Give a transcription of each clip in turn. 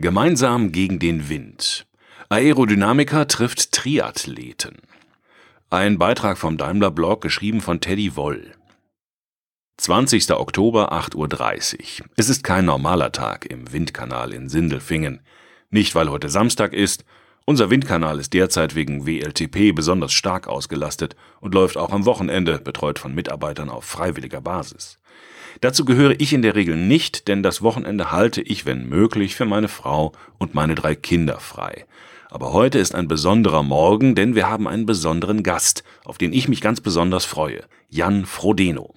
Gemeinsam gegen den Wind. Aerodynamiker trifft Triathleten. Ein Beitrag vom Daimler Blog, geschrieben von Teddy Woll. 20. Oktober, 8.30 Uhr. Es ist kein normaler Tag im Windkanal in Sindelfingen. Nicht, weil heute Samstag ist. Unser Windkanal ist derzeit wegen WLTP besonders stark ausgelastet und läuft auch am Wochenende, betreut von Mitarbeitern auf freiwilliger Basis. Dazu gehöre ich in der Regel nicht, denn das Wochenende halte ich, wenn möglich, für meine Frau und meine drei Kinder frei. Aber heute ist ein besonderer Morgen, denn wir haben einen besonderen Gast, auf den ich mich ganz besonders freue, Jan Frodeno.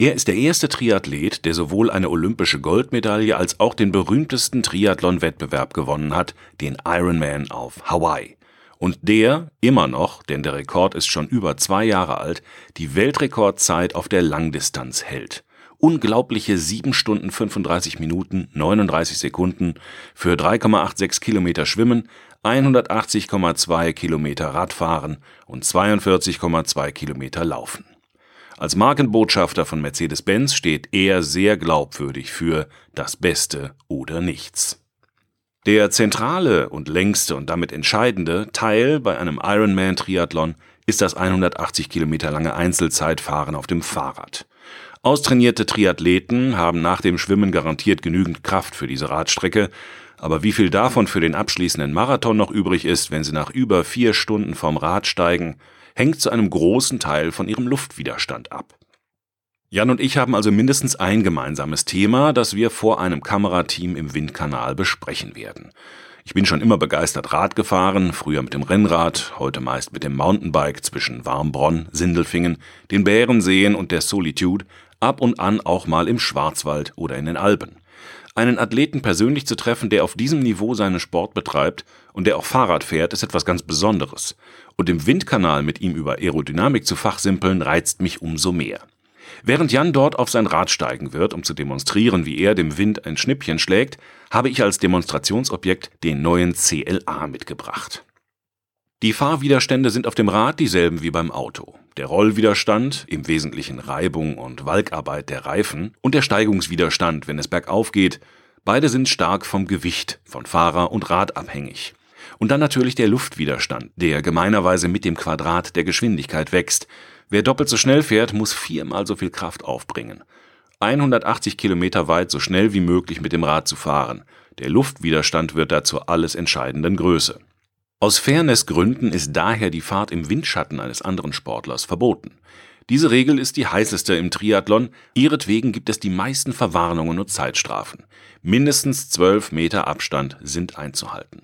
Er ist der erste Triathlet, der sowohl eine olympische Goldmedaille als auch den berühmtesten Triathlon-Wettbewerb gewonnen hat, den Ironman auf Hawaii. Und der immer noch, denn der Rekord ist schon über zwei Jahre alt, die Weltrekordzeit auf der Langdistanz hält unglaubliche 7 Stunden 35 Minuten 39 Sekunden für 3,86 Kilometer Schwimmen, 180,2 Kilometer Radfahren und 42,2 Kilometer Laufen. Als Markenbotschafter von Mercedes-Benz steht er sehr glaubwürdig für das Beste oder nichts. Der zentrale und längste und damit entscheidende Teil bei einem Ironman-Triathlon ist das 180 Kilometer lange Einzelzeitfahren auf dem Fahrrad. Austrainierte Triathleten haben nach dem Schwimmen garantiert genügend Kraft für diese Radstrecke, aber wie viel davon für den abschließenden Marathon noch übrig ist, wenn sie nach über vier Stunden vom Rad steigen, hängt zu einem großen Teil von ihrem Luftwiderstand ab. Jan und ich haben also mindestens ein gemeinsames Thema, das wir vor einem Kamerateam im Windkanal besprechen werden. Ich bin schon immer begeistert Rad gefahren, früher mit dem Rennrad, heute meist mit dem Mountainbike zwischen Warmbronn, Sindelfingen, den Bärenseen und der Solitude, ab und an auch mal im Schwarzwald oder in den Alpen. Einen Athleten persönlich zu treffen, der auf diesem Niveau seinen Sport betreibt und der auch Fahrrad fährt, ist etwas ganz Besonderes. Und im Windkanal mit ihm über Aerodynamik zu fachsimpeln, reizt mich umso mehr. Während Jan dort auf sein Rad steigen wird, um zu demonstrieren, wie er dem Wind ein Schnippchen schlägt, habe ich als Demonstrationsobjekt den neuen CLA mitgebracht. Die Fahrwiderstände sind auf dem Rad dieselben wie beim Auto. Der Rollwiderstand, im Wesentlichen Reibung und Walkarbeit der Reifen, und der Steigungswiderstand, wenn es bergauf geht, beide sind stark vom Gewicht von Fahrer und Rad abhängig. Und dann natürlich der Luftwiderstand, der gemeinerweise mit dem Quadrat der Geschwindigkeit wächst. Wer doppelt so schnell fährt, muss viermal so viel Kraft aufbringen. 180 Kilometer weit so schnell wie möglich mit dem Rad zu fahren. Der Luftwiderstand wird da zur alles entscheidenden Größe. Aus Fairnessgründen ist daher die Fahrt im Windschatten eines anderen Sportlers verboten. Diese Regel ist die heißeste im Triathlon, ihretwegen gibt es die meisten Verwarnungen und Zeitstrafen. Mindestens zwölf Meter Abstand sind einzuhalten.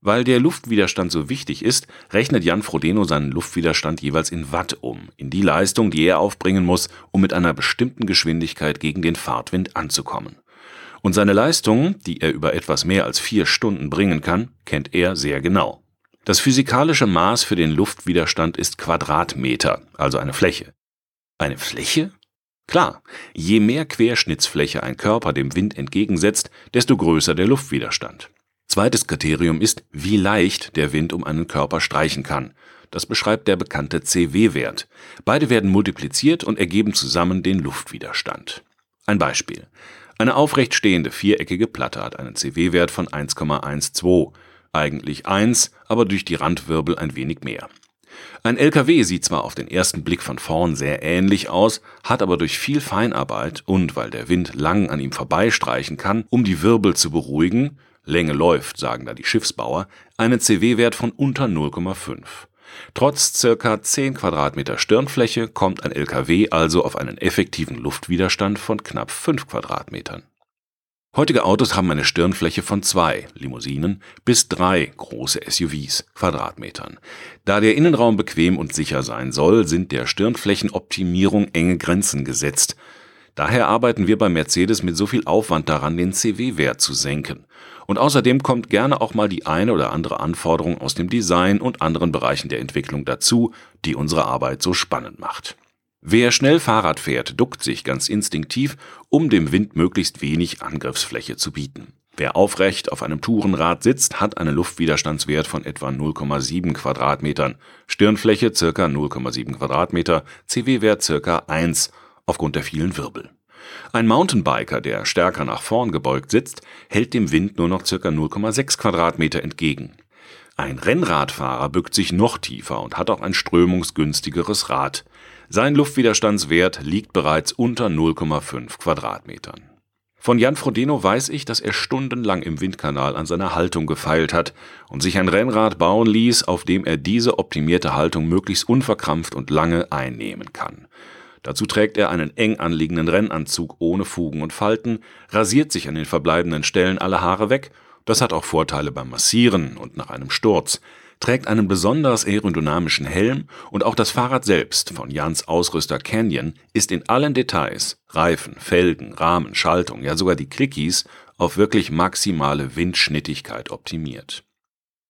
Weil der Luftwiderstand so wichtig ist, rechnet Jan Frodeno seinen Luftwiderstand jeweils in Watt um, in die Leistung, die er aufbringen muss, um mit einer bestimmten Geschwindigkeit gegen den Fahrtwind anzukommen. Und seine Leistung, die er über etwas mehr als vier Stunden bringen kann, kennt er sehr genau. Das physikalische Maß für den Luftwiderstand ist Quadratmeter, also eine Fläche. Eine Fläche? Klar, je mehr Querschnittsfläche ein Körper dem Wind entgegensetzt, desto größer der Luftwiderstand. Zweites Kriterium ist, wie leicht der Wind um einen Körper streichen kann. Das beschreibt der bekannte CW-Wert. Beide werden multipliziert und ergeben zusammen den Luftwiderstand. Ein Beispiel. Eine aufrecht stehende viereckige Platte hat einen CW-Wert von 1,12 eigentlich eins, aber durch die Randwirbel ein wenig mehr. Ein LKW sieht zwar auf den ersten Blick von vorn sehr ähnlich aus, hat aber durch viel Feinarbeit und weil der Wind lang an ihm vorbeistreichen kann, um die Wirbel zu beruhigen, Länge läuft, sagen da die Schiffsbauer, einen CW-Wert von unter 0,5. Trotz circa 10 Quadratmeter Stirnfläche kommt ein LKW also auf einen effektiven Luftwiderstand von knapp 5 Quadratmetern. Heutige Autos haben eine Stirnfläche von zwei Limousinen bis drei große SUVs Quadratmetern. Da der Innenraum bequem und sicher sein soll, sind der Stirnflächenoptimierung enge Grenzen gesetzt. Daher arbeiten wir bei Mercedes mit so viel Aufwand daran, den CW-Wert zu senken. Und außerdem kommt gerne auch mal die eine oder andere Anforderung aus dem Design und anderen Bereichen der Entwicklung dazu, die unsere Arbeit so spannend macht. Wer schnell Fahrrad fährt, duckt sich ganz instinktiv, um dem Wind möglichst wenig Angriffsfläche zu bieten. Wer aufrecht auf einem Tourenrad sitzt, hat einen Luftwiderstandswert von etwa 0,7 Quadratmetern, Stirnfläche ca. 0,7 Quadratmeter, CW-Wert ca. 1 aufgrund der vielen Wirbel. Ein Mountainbiker, der stärker nach vorn gebeugt sitzt, hält dem Wind nur noch ca. 0,6 Quadratmeter entgegen. Ein Rennradfahrer bückt sich noch tiefer und hat auch ein strömungsgünstigeres Rad. Sein Luftwiderstandswert liegt bereits unter 0,5 Quadratmetern. Von Jan Frodeno weiß ich, dass er stundenlang im Windkanal an seiner Haltung gefeilt hat und sich ein Rennrad bauen ließ, auf dem er diese optimierte Haltung möglichst unverkrampft und lange einnehmen kann. Dazu trägt er einen eng anliegenden Rennanzug ohne Fugen und Falten, rasiert sich an den verbleibenden Stellen alle Haare weg, das hat auch Vorteile beim Massieren und nach einem Sturz, trägt einen besonders aerodynamischen Helm und auch das Fahrrad selbst von Jans Ausrüster Canyon ist in allen Details Reifen, Felgen, Rahmen, Schaltung, ja sogar die Clickies auf wirklich maximale Windschnittigkeit optimiert.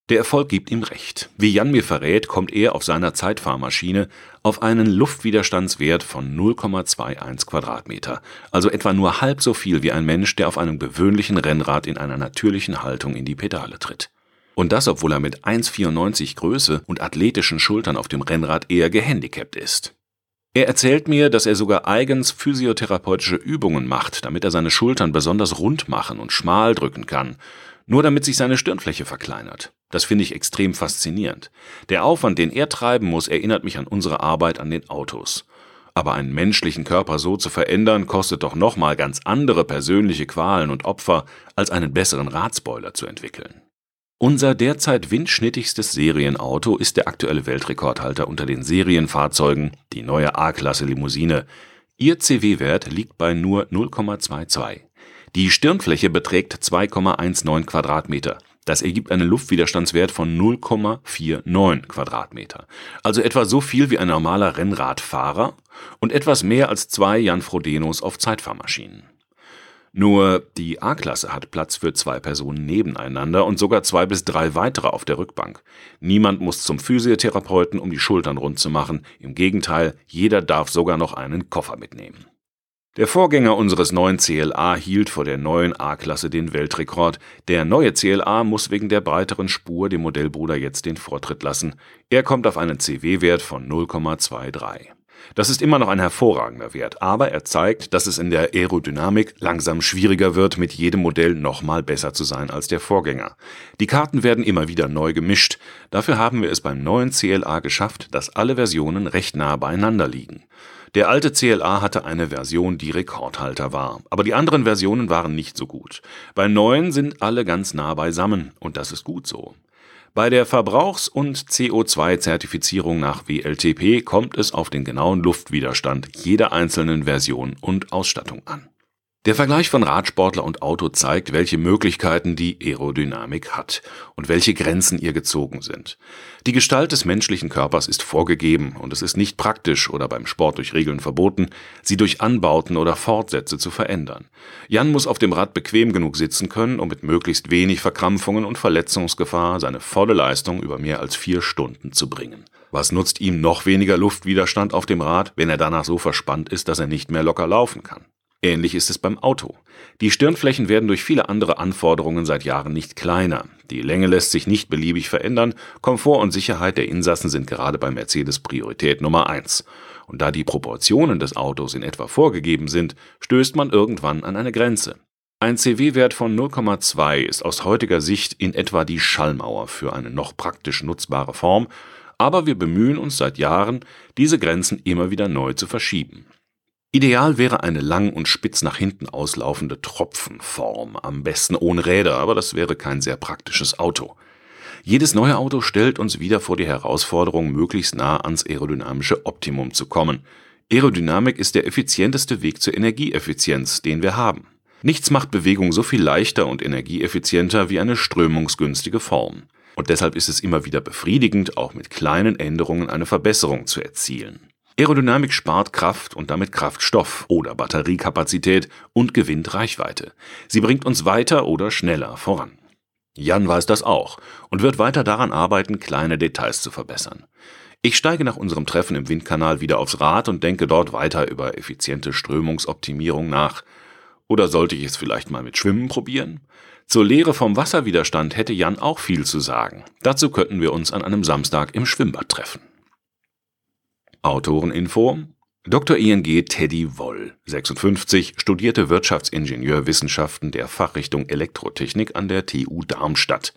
Der Erfolg gibt ihm recht. Wie Jan mir verrät, kommt er auf seiner Zeitfahrmaschine auf einen Luftwiderstandswert von 0,21 Quadratmeter, also etwa nur halb so viel wie ein Mensch, der auf einem gewöhnlichen Rennrad in einer natürlichen Haltung in die Pedale tritt. Und das, obwohl er mit 1,94 Größe und athletischen Schultern auf dem Rennrad eher gehandicapt ist. Er erzählt mir, dass er sogar eigens physiotherapeutische Übungen macht, damit er seine Schultern besonders rund machen und schmal drücken kann, nur damit sich seine Stirnfläche verkleinert. Das finde ich extrem faszinierend. Der Aufwand, den er treiben muss, erinnert mich an unsere Arbeit an den Autos. Aber einen menschlichen Körper so zu verändern, kostet doch nochmal ganz andere persönliche Qualen und Opfer, als einen besseren Radspoiler zu entwickeln. Unser derzeit windschnittigstes Serienauto ist der aktuelle Weltrekordhalter unter den Serienfahrzeugen, die neue A-Klasse Limousine. Ihr CW-Wert liegt bei nur 0,22. Die Stirnfläche beträgt 2,19 Quadratmeter. Das ergibt einen Luftwiderstandswert von 0,49 Quadratmeter. Also etwa so viel wie ein normaler Rennradfahrer und etwas mehr als zwei Jan Frodenos auf Zeitfahrmaschinen. Nur die A-Klasse hat Platz für zwei Personen nebeneinander und sogar zwei bis drei weitere auf der Rückbank. Niemand muss zum Physiotherapeuten, um die Schultern rund zu machen. Im Gegenteil, jeder darf sogar noch einen Koffer mitnehmen. Der Vorgänger unseres neuen CLA hielt vor der neuen A-Klasse den Weltrekord. Der neue CLA muss wegen der breiteren Spur dem Modellbruder jetzt den Vortritt lassen. Er kommt auf einen CW-Wert von 0,23. Das ist immer noch ein hervorragender Wert, aber er zeigt, dass es in der Aerodynamik langsam schwieriger wird, mit jedem Modell nochmal besser zu sein als der Vorgänger. Die Karten werden immer wieder neu gemischt. Dafür haben wir es beim neuen CLA geschafft, dass alle Versionen recht nah beieinander liegen. Der alte CLA hatte eine Version, die Rekordhalter war, aber die anderen Versionen waren nicht so gut. Beim neuen sind alle ganz nah beisammen und das ist gut so. Bei der Verbrauchs- und CO2-Zertifizierung nach WLTP kommt es auf den genauen Luftwiderstand jeder einzelnen Version und Ausstattung an der Vergleich von Radsportler und Auto zeigt, welche Möglichkeiten die Aerodynamik hat und welche Grenzen ihr gezogen sind. Die Gestalt des menschlichen Körpers ist vorgegeben und es ist nicht praktisch oder beim Sport durch Regeln verboten, sie durch Anbauten oder Fortsätze zu verändern. Jan muss auf dem Rad bequem genug sitzen können, um mit möglichst wenig Verkrampfungen und Verletzungsgefahr seine volle Leistung über mehr als vier Stunden zu bringen. Was nutzt ihm noch weniger Luftwiderstand auf dem Rad, wenn er danach so verspannt ist, dass er nicht mehr locker laufen kann? Ähnlich ist es beim Auto. Die Stirnflächen werden durch viele andere Anforderungen seit Jahren nicht kleiner. Die Länge lässt sich nicht beliebig verändern. Komfort und Sicherheit der Insassen sind gerade bei Mercedes Priorität Nummer eins. Und da die Proportionen des Autos in etwa vorgegeben sind, stößt man irgendwann an eine Grenze. Ein CW-Wert von 0,2 ist aus heutiger Sicht in etwa die Schallmauer für eine noch praktisch nutzbare Form, aber wir bemühen uns seit Jahren, diese Grenzen immer wieder neu zu verschieben. Ideal wäre eine lang und spitz nach hinten auslaufende Tropfenform, am besten ohne Räder, aber das wäre kein sehr praktisches Auto. Jedes neue Auto stellt uns wieder vor die Herausforderung, möglichst nah ans aerodynamische Optimum zu kommen. Aerodynamik ist der effizienteste Weg zur Energieeffizienz, den wir haben. Nichts macht Bewegung so viel leichter und energieeffizienter wie eine strömungsgünstige Form. Und deshalb ist es immer wieder befriedigend, auch mit kleinen Änderungen eine Verbesserung zu erzielen. Aerodynamik spart Kraft und damit Kraftstoff oder Batteriekapazität und gewinnt Reichweite. Sie bringt uns weiter oder schneller voran. Jan weiß das auch und wird weiter daran arbeiten, kleine Details zu verbessern. Ich steige nach unserem Treffen im Windkanal wieder aufs Rad und denke dort weiter über effiziente Strömungsoptimierung nach. Oder sollte ich es vielleicht mal mit Schwimmen probieren? Zur Lehre vom Wasserwiderstand hätte Jan auch viel zu sagen. Dazu könnten wir uns an einem Samstag im Schwimmbad treffen. Autoreninfo Dr. ING Teddy Woll, 56, studierte Wirtschaftsingenieurwissenschaften der Fachrichtung Elektrotechnik an der TU Darmstadt.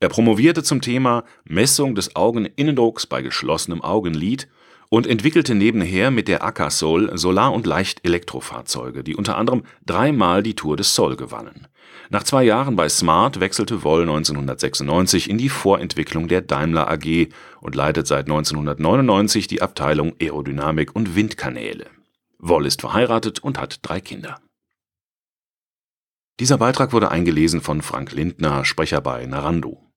Er promovierte zum Thema Messung des Augeninnendrucks bei geschlossenem Augenlid und entwickelte nebenher mit der Akasol Solar und Leicht-Elektrofahrzeuge, die unter anderem dreimal die Tour des Sol gewannen. Nach zwei Jahren bei Smart wechselte Woll 1996 in die Vorentwicklung der Daimler AG und leitet seit 1999 die Abteilung Aerodynamik und Windkanäle. Woll ist verheiratet und hat drei Kinder. Dieser Beitrag wurde eingelesen von Frank Lindner, Sprecher bei Narando